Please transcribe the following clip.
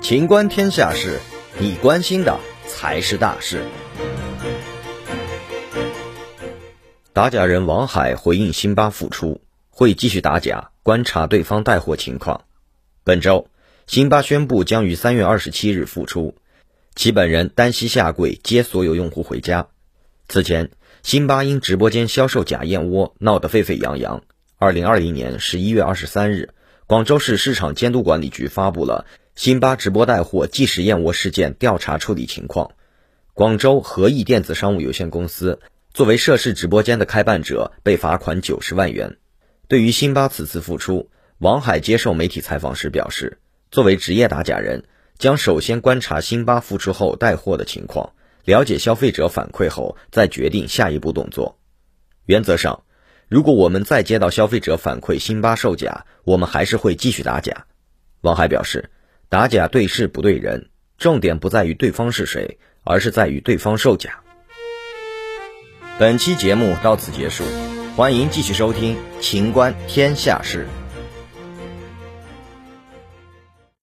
情观天下事，你关心的才是大事。打假人王海回应辛巴复出，会继续打假，观察对方带货情况。本周，辛巴宣布将于三月二十七日复出，其本人单膝下跪接所有用户回家。此前，辛巴因直播间销售假燕窝闹得沸沸扬扬。二零二零年十一月二十三日，广州市市场监督管理局发布了辛巴直播带货即食燕窝事件调查处理情况。广州和义电子商务有限公司。作为涉事直播间的开办者，被罚款九十万元。对于辛巴此次复出，王海接受媒体采访时表示，作为职业打假人，将首先观察辛巴复出后带货的情况，了解消费者反馈后，再决定下一步动作。原则上，如果我们再接到消费者反馈辛巴售假，我们还是会继续打假。王海表示，打假对事不对人，重点不在于对方是谁，而是在于对方售假。本期节目到此结束，欢迎继续收听《秦观天下事》。